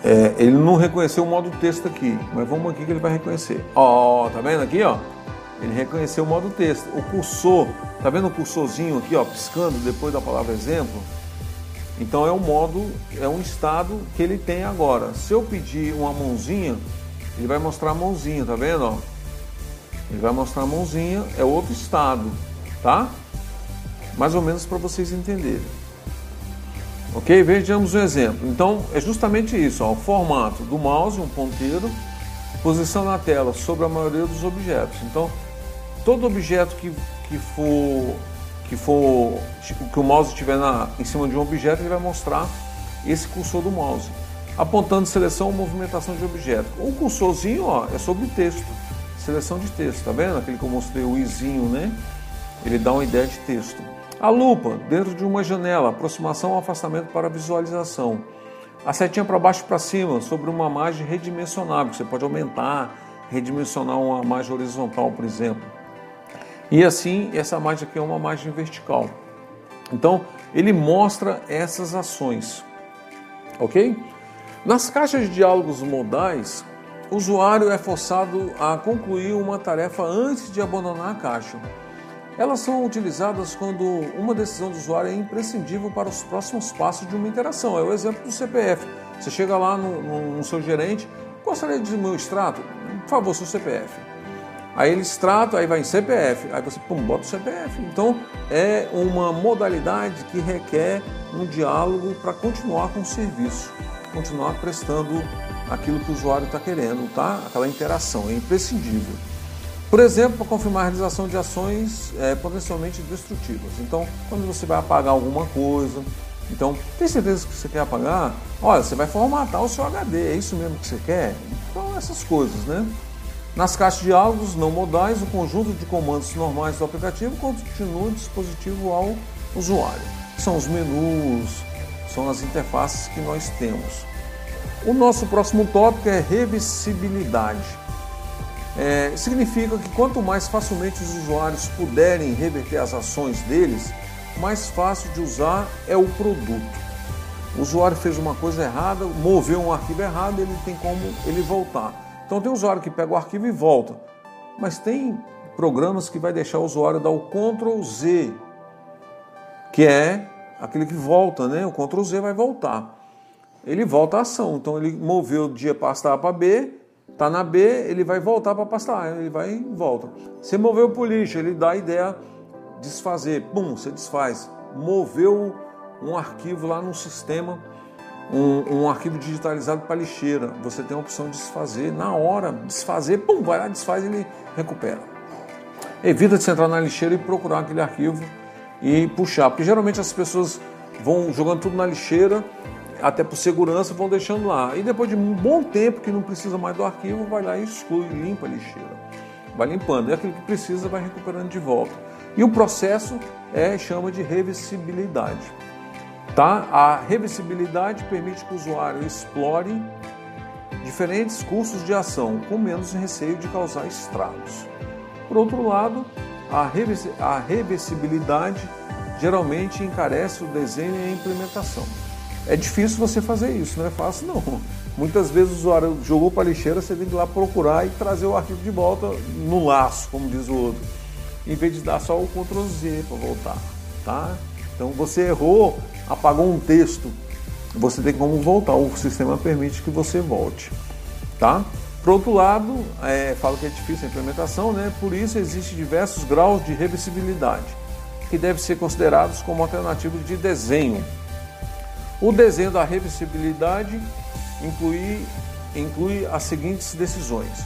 S1: É, ele não reconheceu o modo texto aqui, mas vamos aqui que ele vai reconhecer. Ó, tá vendo aqui, ó? Ele reconheceu o modo texto. O cursor, tá vendo o cursorzinho aqui, ó, piscando depois da palavra exemplo? Então é um modo, é um estado que ele tem agora. Se eu pedir uma mãozinha, ele vai mostrar a mãozinha, tá vendo? Ó? Ele vai mostrar a mãozinha, é outro estado, tá? Mais ou menos para vocês entenderem. Ok? Vejamos um exemplo. Então é justamente isso: ó, o formato do mouse, um ponteiro, posição na tela sobre a maioria dos objetos. Então, todo objeto que, que for que for que o mouse estiver na, em cima de um objeto, ele vai mostrar esse cursor do mouse, apontando seleção ou movimentação de objeto. O cursorzinho ó, é sobre texto, seleção de texto, tá vendo? Aquele que eu mostrei, o izinho, né? Ele dá uma ideia de texto. A lupa, dentro de uma janela, aproximação ou afastamento para visualização. A setinha para baixo e para cima, sobre uma margem redimensionável, você pode aumentar, redimensionar uma margem horizontal, por exemplo. E assim, essa margem aqui é uma margem vertical. Então, ele mostra essas ações. Ok? Nas caixas de diálogos modais, o usuário é forçado a concluir uma tarefa antes de abandonar a caixa. Elas são utilizadas quando uma decisão do usuário é imprescindível para os próximos passos de uma interação. É o exemplo do CPF. Você chega lá no, no, no seu gerente, gostaria de meu extrato? Por favor, seu CPF. Aí eles tratam, aí vai em CPF, aí você pum, bota o CPF. Então é uma modalidade que requer um diálogo para continuar com o serviço, continuar prestando aquilo que o usuário está querendo, tá? Aquela interação é imprescindível. Por exemplo, para confirmar a realização de ações é, potencialmente destrutivas. Então, quando você vai apagar alguma coisa, então, tem certeza que você quer apagar? Olha, você vai formatar o seu HD, é isso mesmo que você quer? Então, essas coisas, né? Nas caixas de diálogos não modais, o conjunto de comandos normais do aplicativo continua dispositivo ao usuário. São os menus, são as interfaces que nós temos. O nosso próximo tópico é reversibilidade. É, significa que quanto mais facilmente os usuários puderem reverter as ações deles, mais fácil de usar é o produto. O usuário fez uma coisa errada, moveu um arquivo errado, ele tem como ele voltar. Então tem usuário que pega o arquivo e volta, mas tem programas que vai deixar o usuário dar o Ctrl Z, que é aquele que volta, né? O Ctrl Z vai voltar. Ele volta a ação, então ele moveu de pasta A para B, tá na B, ele vai voltar para a pasta A, ele vai e volta. Você moveu para o lixo, ele dá a ideia desfazer, pum, você desfaz. Moveu um arquivo lá no sistema, um, um arquivo digitalizado para lixeira, você tem a opção de desfazer na hora, desfazer, pum, vai lá, desfaz e ele recupera. Evita de entrar na lixeira e procurar aquele arquivo e puxar, porque geralmente as pessoas vão jogando tudo na lixeira, até por segurança, vão deixando lá. E depois de um bom tempo que não precisa mais do arquivo, vai lá e exclui, limpa a lixeira. Vai limpando. E aquilo que precisa vai recuperando de volta. E o processo é chama de reversibilidade. Tá? A reversibilidade permite que o usuário explore diferentes cursos de ação com menos receio de causar estragos. Por outro lado, a reversibilidade geralmente encarece o desenho e a implementação. É difícil você fazer isso, não é fácil não. Muitas vezes o usuário jogou para a lixeira, você tem que ir lá procurar e trazer o arquivo de volta no laço, como diz o outro, em vez de dar só o Ctrl Z para voltar, tá? Então você errou, apagou um texto, você tem como voltar, o sistema permite que você volte. Tá? Por outro lado, é, falo que é difícil a implementação, né? por isso existem diversos graus de reversibilidade, que devem ser considerados como alternativa de desenho. O desenho da reversibilidade inclui, inclui as seguintes decisões.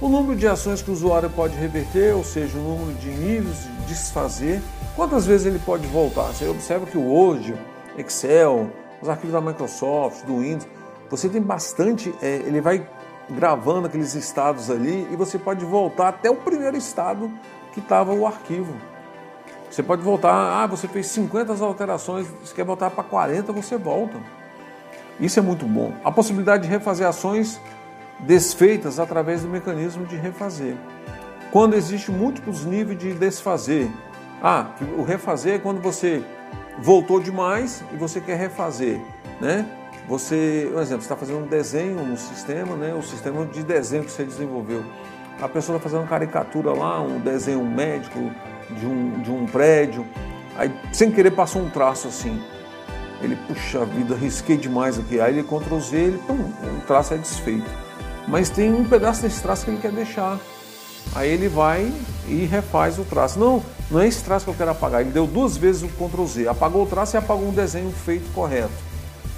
S1: O número de ações que o usuário pode reverter, ou seja, o número de níveis de desfazer, Quantas vezes ele pode voltar? Você observa que o Excel, os arquivos da Microsoft, do Windows, você tem bastante, é, ele vai gravando aqueles estados ali e você pode voltar até o primeiro estado que estava o arquivo. Você pode voltar, ah, você fez 50 alterações, você quer voltar para 40, você volta. Isso é muito bom. A possibilidade de refazer ações desfeitas através do mecanismo de refazer. Quando existe múltiplos níveis de desfazer, ah, o refazer é quando você voltou demais e você quer refazer, né? Você, por exemplo, está fazendo um desenho no sistema, né? O sistema de desenho que você desenvolveu. A pessoa está fazendo uma caricatura lá, um desenho médico de um, de um prédio. Aí, sem querer, passou um traço assim. Ele, puxa vida, risquei demais aqui. Aí ele Ctrl Z, ele, pum, o traço é desfeito. Mas tem um pedaço desse traço que ele quer deixar. Aí ele vai e refaz o traço. Não, não é esse traço que eu quero apagar. Ele deu duas vezes o Ctrl Z. Apagou o traço e apagou um desenho feito correto.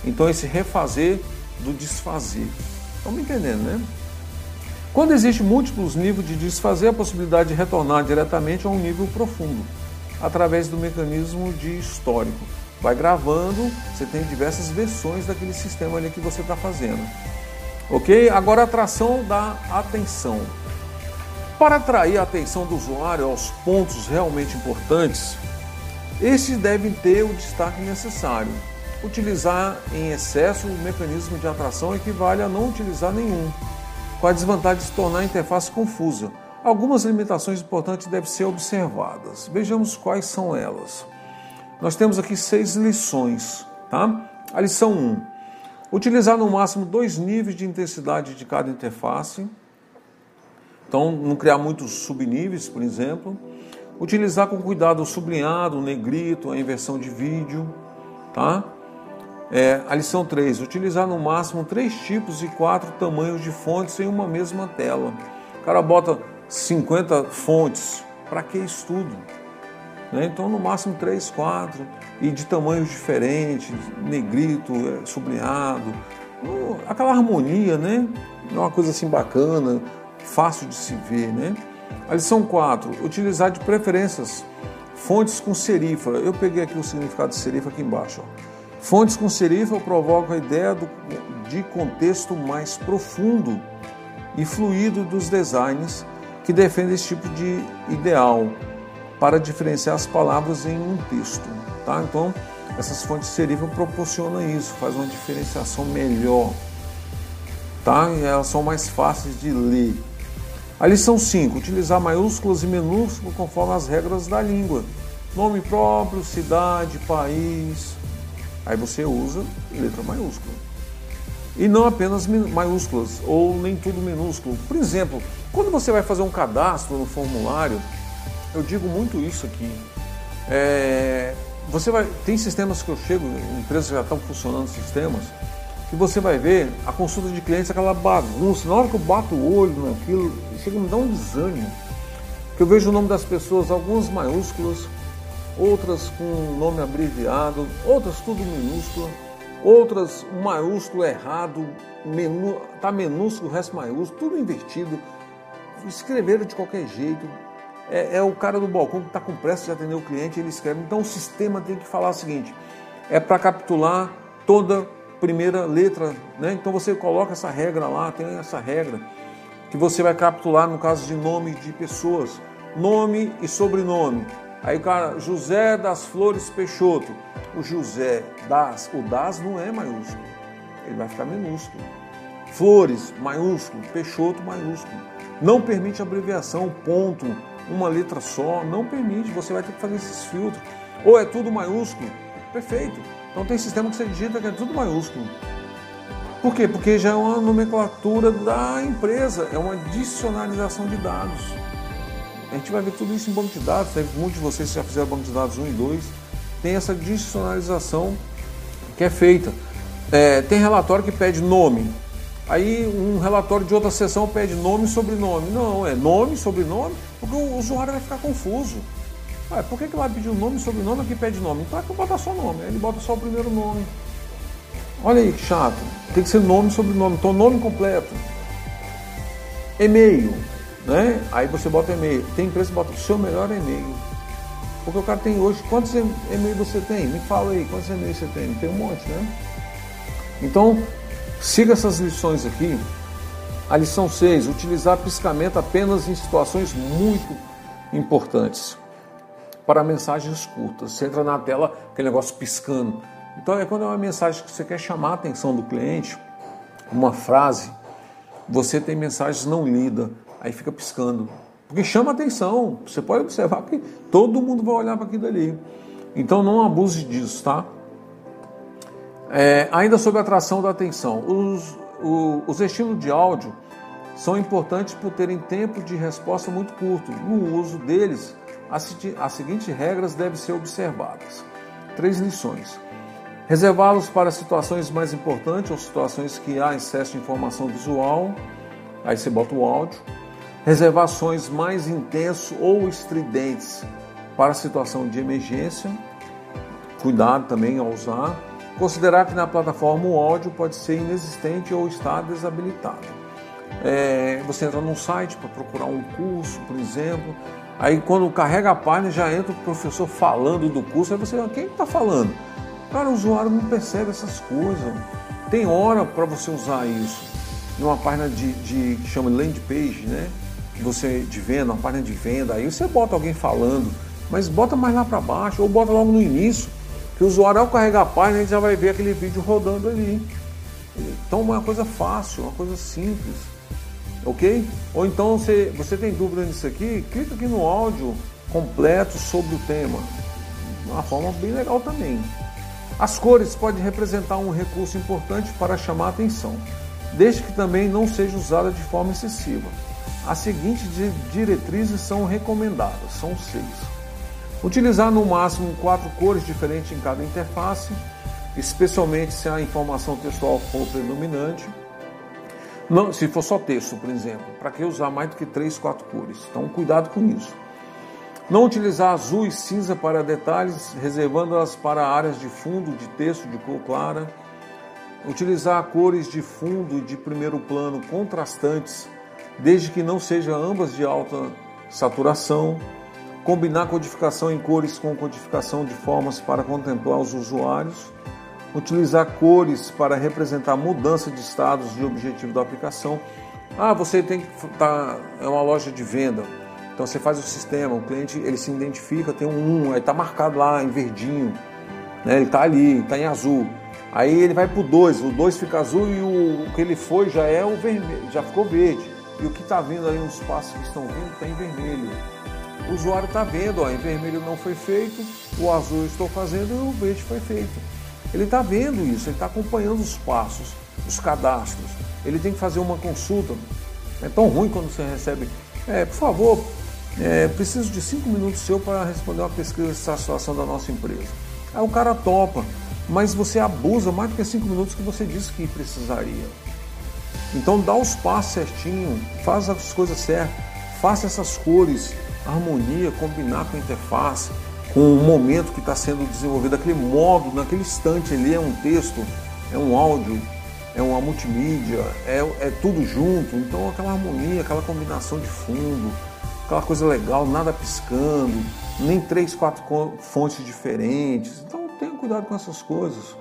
S1: Então esse refazer do desfazer. Me entendendo, né? Quando existe múltiplos níveis de desfazer, a possibilidade de retornar diretamente a um nível profundo, através do mecanismo de histórico. Vai gravando, você tem diversas versões daquele sistema ali que você está fazendo. Ok? Agora a atração da atenção. Para atrair a atenção do usuário aos pontos realmente importantes, esses devem ter o destaque necessário. Utilizar em excesso o mecanismo de atração equivale a não utilizar nenhum, com a desvantagem de se tornar a interface confusa. Algumas limitações importantes devem ser observadas. Vejamos quais são elas. Nós temos aqui seis lições. Tá? A lição 1. Utilizar no máximo dois níveis de intensidade de cada interface. Então, não criar muitos subníveis, por exemplo. Utilizar com cuidado o sublinhado, o negrito, a inversão de vídeo. Tá? É, a lição 3. Utilizar no máximo três tipos e quatro tamanhos de fontes em uma mesma tela. O cara bota 50 fontes. Para que isso tudo? Né? Então, no máximo três, quatro. E de tamanhos diferentes, negrito, é, sublinhado. Aquela harmonia, né? É uma coisa assim bacana fácil de se ver, né? A lição 4, utilizar de preferências fontes com serifa. Eu peguei aqui o significado de serifa aqui embaixo. Ó. Fontes com serifa provocam a ideia do, de contexto mais profundo e fluido dos designs que defendem esse tipo de ideal para diferenciar as palavras em um texto. Tá? Então, essas fontes serifa proporcionam isso, faz uma diferenciação melhor. Tá? E elas são mais fáceis de ler. A lição 5, utilizar maiúsculas e minúsculas conforme as regras da língua. Nome próprio, cidade, país. Aí você usa letra maiúscula. E não apenas maiúsculas, ou nem tudo minúsculo. Por exemplo, quando você vai fazer um cadastro no formulário, eu digo muito isso aqui. É, você vai, tem sistemas que eu chego, empresas já estão funcionando sistemas, que você vai ver a consulta de clientes, aquela bagunça. Na hora que eu bato o olho naquilo, chega a me dar um desânimo. Que eu vejo o nome das pessoas, algumas maiúsculas, outras com nome abreviado, outras tudo minúsculo, outras maiúsculo errado, menu, tá minúsculo, resto maiúsculo, tudo invertido. Escreveram de qualquer jeito. É, é o cara do balcão que está com pressa de atender o cliente, ele escreve. Então o sistema tem que falar o seguinte: é para capitular toda primeira letra, né? Então você coloca essa regra lá, tem essa regra que você vai capturar no caso de nome de pessoas, nome e sobrenome. Aí, cara, José das Flores Peixoto. O José das, o das não é maiúsculo, ele vai ficar minúsculo. Flores, maiúsculo, Peixoto, maiúsculo. Não permite abreviação, ponto, uma letra só, não permite, você vai ter que fazer esses filtros. Ou é tudo maiúsculo, perfeito. Então tem sistema que você digita que é tudo maiúsculo. Por quê? Porque já é uma nomenclatura da empresa, é uma dicionalização de dados. A gente vai ver tudo isso em banco de dados, né? muitos de vocês já fizeram banco de dados 1 e 2, tem essa dicionalização que é feita. É, tem relatório que pede nome, aí um relatório de outra sessão pede nome e sobrenome. Não, é nome, sobrenome, porque o usuário vai ficar confuso. Ué, por que, que lá pediu nome sobrenome aqui pede nome? Então é que bota só nome, ele bota só o primeiro nome. Olha aí que chato. Tem que ser nome sobrenome. Então nome completo. E-mail. Né? Aí você bota e-mail. Tem empresa que bota o seu melhor e-mail. Porque o cara tem hoje. Quantos e-mails você tem? Me fala aí, quantos e-mails você tem? Tem um monte, né? Então, siga essas lições aqui. A lição 6, utilizar piscamento apenas em situações muito importantes para mensagens curtas. Você entra na tela, aquele negócio piscando. Então é quando é uma mensagem que você quer chamar a atenção do cliente, uma frase, você tem mensagens não lidas, aí fica piscando. Porque chama atenção. Você pode observar que todo mundo vai olhar para aquilo ali. Então não abuse disso, tá? É, ainda sobre a atração da atenção, os, o, os estímulos de áudio são importantes por terem tempo de resposta muito curto. No uso deles, as, seguintes regras devem ser observadas. Três lições. Reservá-los para situações mais importantes ou situações que há excesso de informação visual, aí você bota o áudio. Reservações mais intensos ou estridentes para situação de emergência, cuidado também ao usar. Considerar que na plataforma o áudio pode ser inexistente ou estar desabilitado. É, você entra num site para procurar um curso, por exemplo, aí quando carrega a página já entra o professor falando do curso, aí você, quem está falando? Cara, o usuário não percebe essas coisas. Tem hora para você usar isso. Numa página de, de, que chama landing page, né? Você de venda, uma página de venda, aí você bota alguém falando, mas bota mais lá para baixo, ou bota logo no início, que o usuário ao carregar a página ele já vai ver aquele vídeo rodando ali. Então é uma coisa fácil, uma coisa simples. Ok? Ou então você, você tem dúvida nisso aqui, clica aqui no áudio completo sobre o tema. Uma forma bem legal também. As cores podem representar um recurso importante para chamar a atenção, desde que também não seja usada de forma excessiva. As seguintes diretrizes são recomendadas, são seis. Utilizar no máximo quatro cores diferentes em cada interface, especialmente se a informação textual for predominante. Não, se for só texto, por exemplo, para que usar mais do que três, quatro cores? Então, cuidado com isso. Não utilizar azul e cinza para detalhes, reservando-as para áreas de fundo de texto de cor clara. Utilizar cores de fundo e de primeiro plano contrastantes, desde que não sejam ambas de alta saturação. Combinar codificação em cores com codificação de formas para contemplar os usuários. Utilizar cores para representar mudança de estados de objetivo da aplicação. Ah, você tem que. Tá, é uma loja de venda então você faz o sistema, o cliente ele se identifica, tem um 1, aí está marcado lá em verdinho, né? ele está ali, está em azul. Aí ele vai para o 2, o 2 fica azul e o, o, que ele foi já é o vermelho, já ficou verde. E o que está vindo ali, os passos que estão vindo, está em vermelho. O usuário está vendo, ó, em vermelho não foi feito, o azul eu estou fazendo e o verde foi feito. Ele está vendo isso, ele está acompanhando os passos, os cadastros. Ele tem que fazer uma consulta. É tão ruim quando você recebe, é, por favor, é, preciso de cinco minutos seu para responder uma pesquisa de satisfação da nossa empresa. Aí o cara topa, mas você abusa mais do que cinco minutos que você disse que precisaria. Então dá os passos certinho, faz as coisas certas, faça essas cores, harmonia, combinar com a interface, com o momento que está sendo desenvolvido, aquele módulo, naquele instante ali é um texto, é um áudio, é uma multimídia, é, é tudo junto. Então aquela harmonia, aquela combinação de fundo, aquela coisa legal, nada piscando, nem três, quatro fontes diferentes. Então tenha cuidado com essas coisas,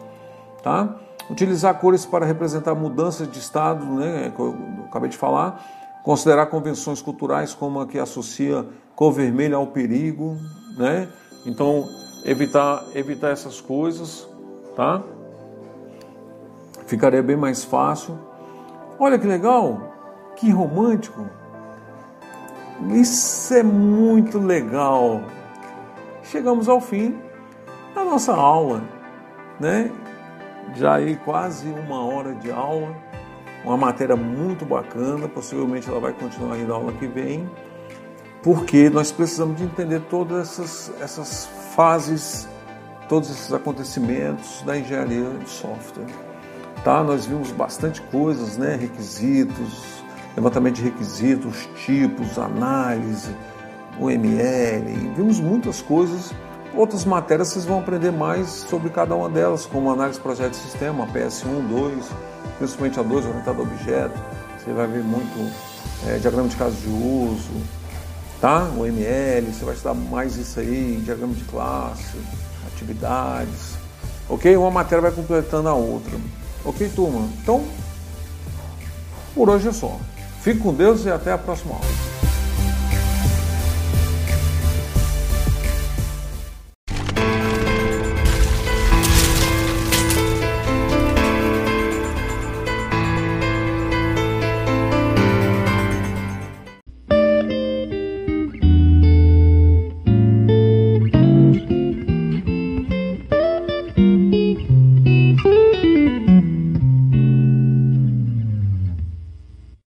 S1: tá? Utilizar cores para representar mudanças de estado, né, que eu acabei de falar. Considerar convenções culturais como a que associa cor vermelha ao perigo, né? Então evitar evitar essas coisas, tá? Ficaria bem mais fácil. Olha que legal, que romântico. Isso é muito legal. Chegamos ao fim da nossa aula, né? Já aí quase uma hora de aula, uma matéria muito bacana. Possivelmente ela vai continuar aí na aula que vem, porque nós precisamos de entender todas essas, essas fases, todos esses acontecimentos da engenharia de software. Tá? Nós vimos bastante coisas, né? Requisitos, levantamento de requisitos, tipos, análise, UML, vimos muitas coisas. Outras matérias vocês vão aprender mais sobre cada uma delas, como análise de projeto de sistema, PS1, 2, principalmente a 2, orientado a objeto. Você vai ver muito é, diagrama de caso de uso, tá? O ML, você vai estudar mais isso aí, diagrama de classe, atividades, ok? Uma matéria vai completando a outra, ok, turma? Então, por hoje é só. Fique com Deus e até a próxima aula.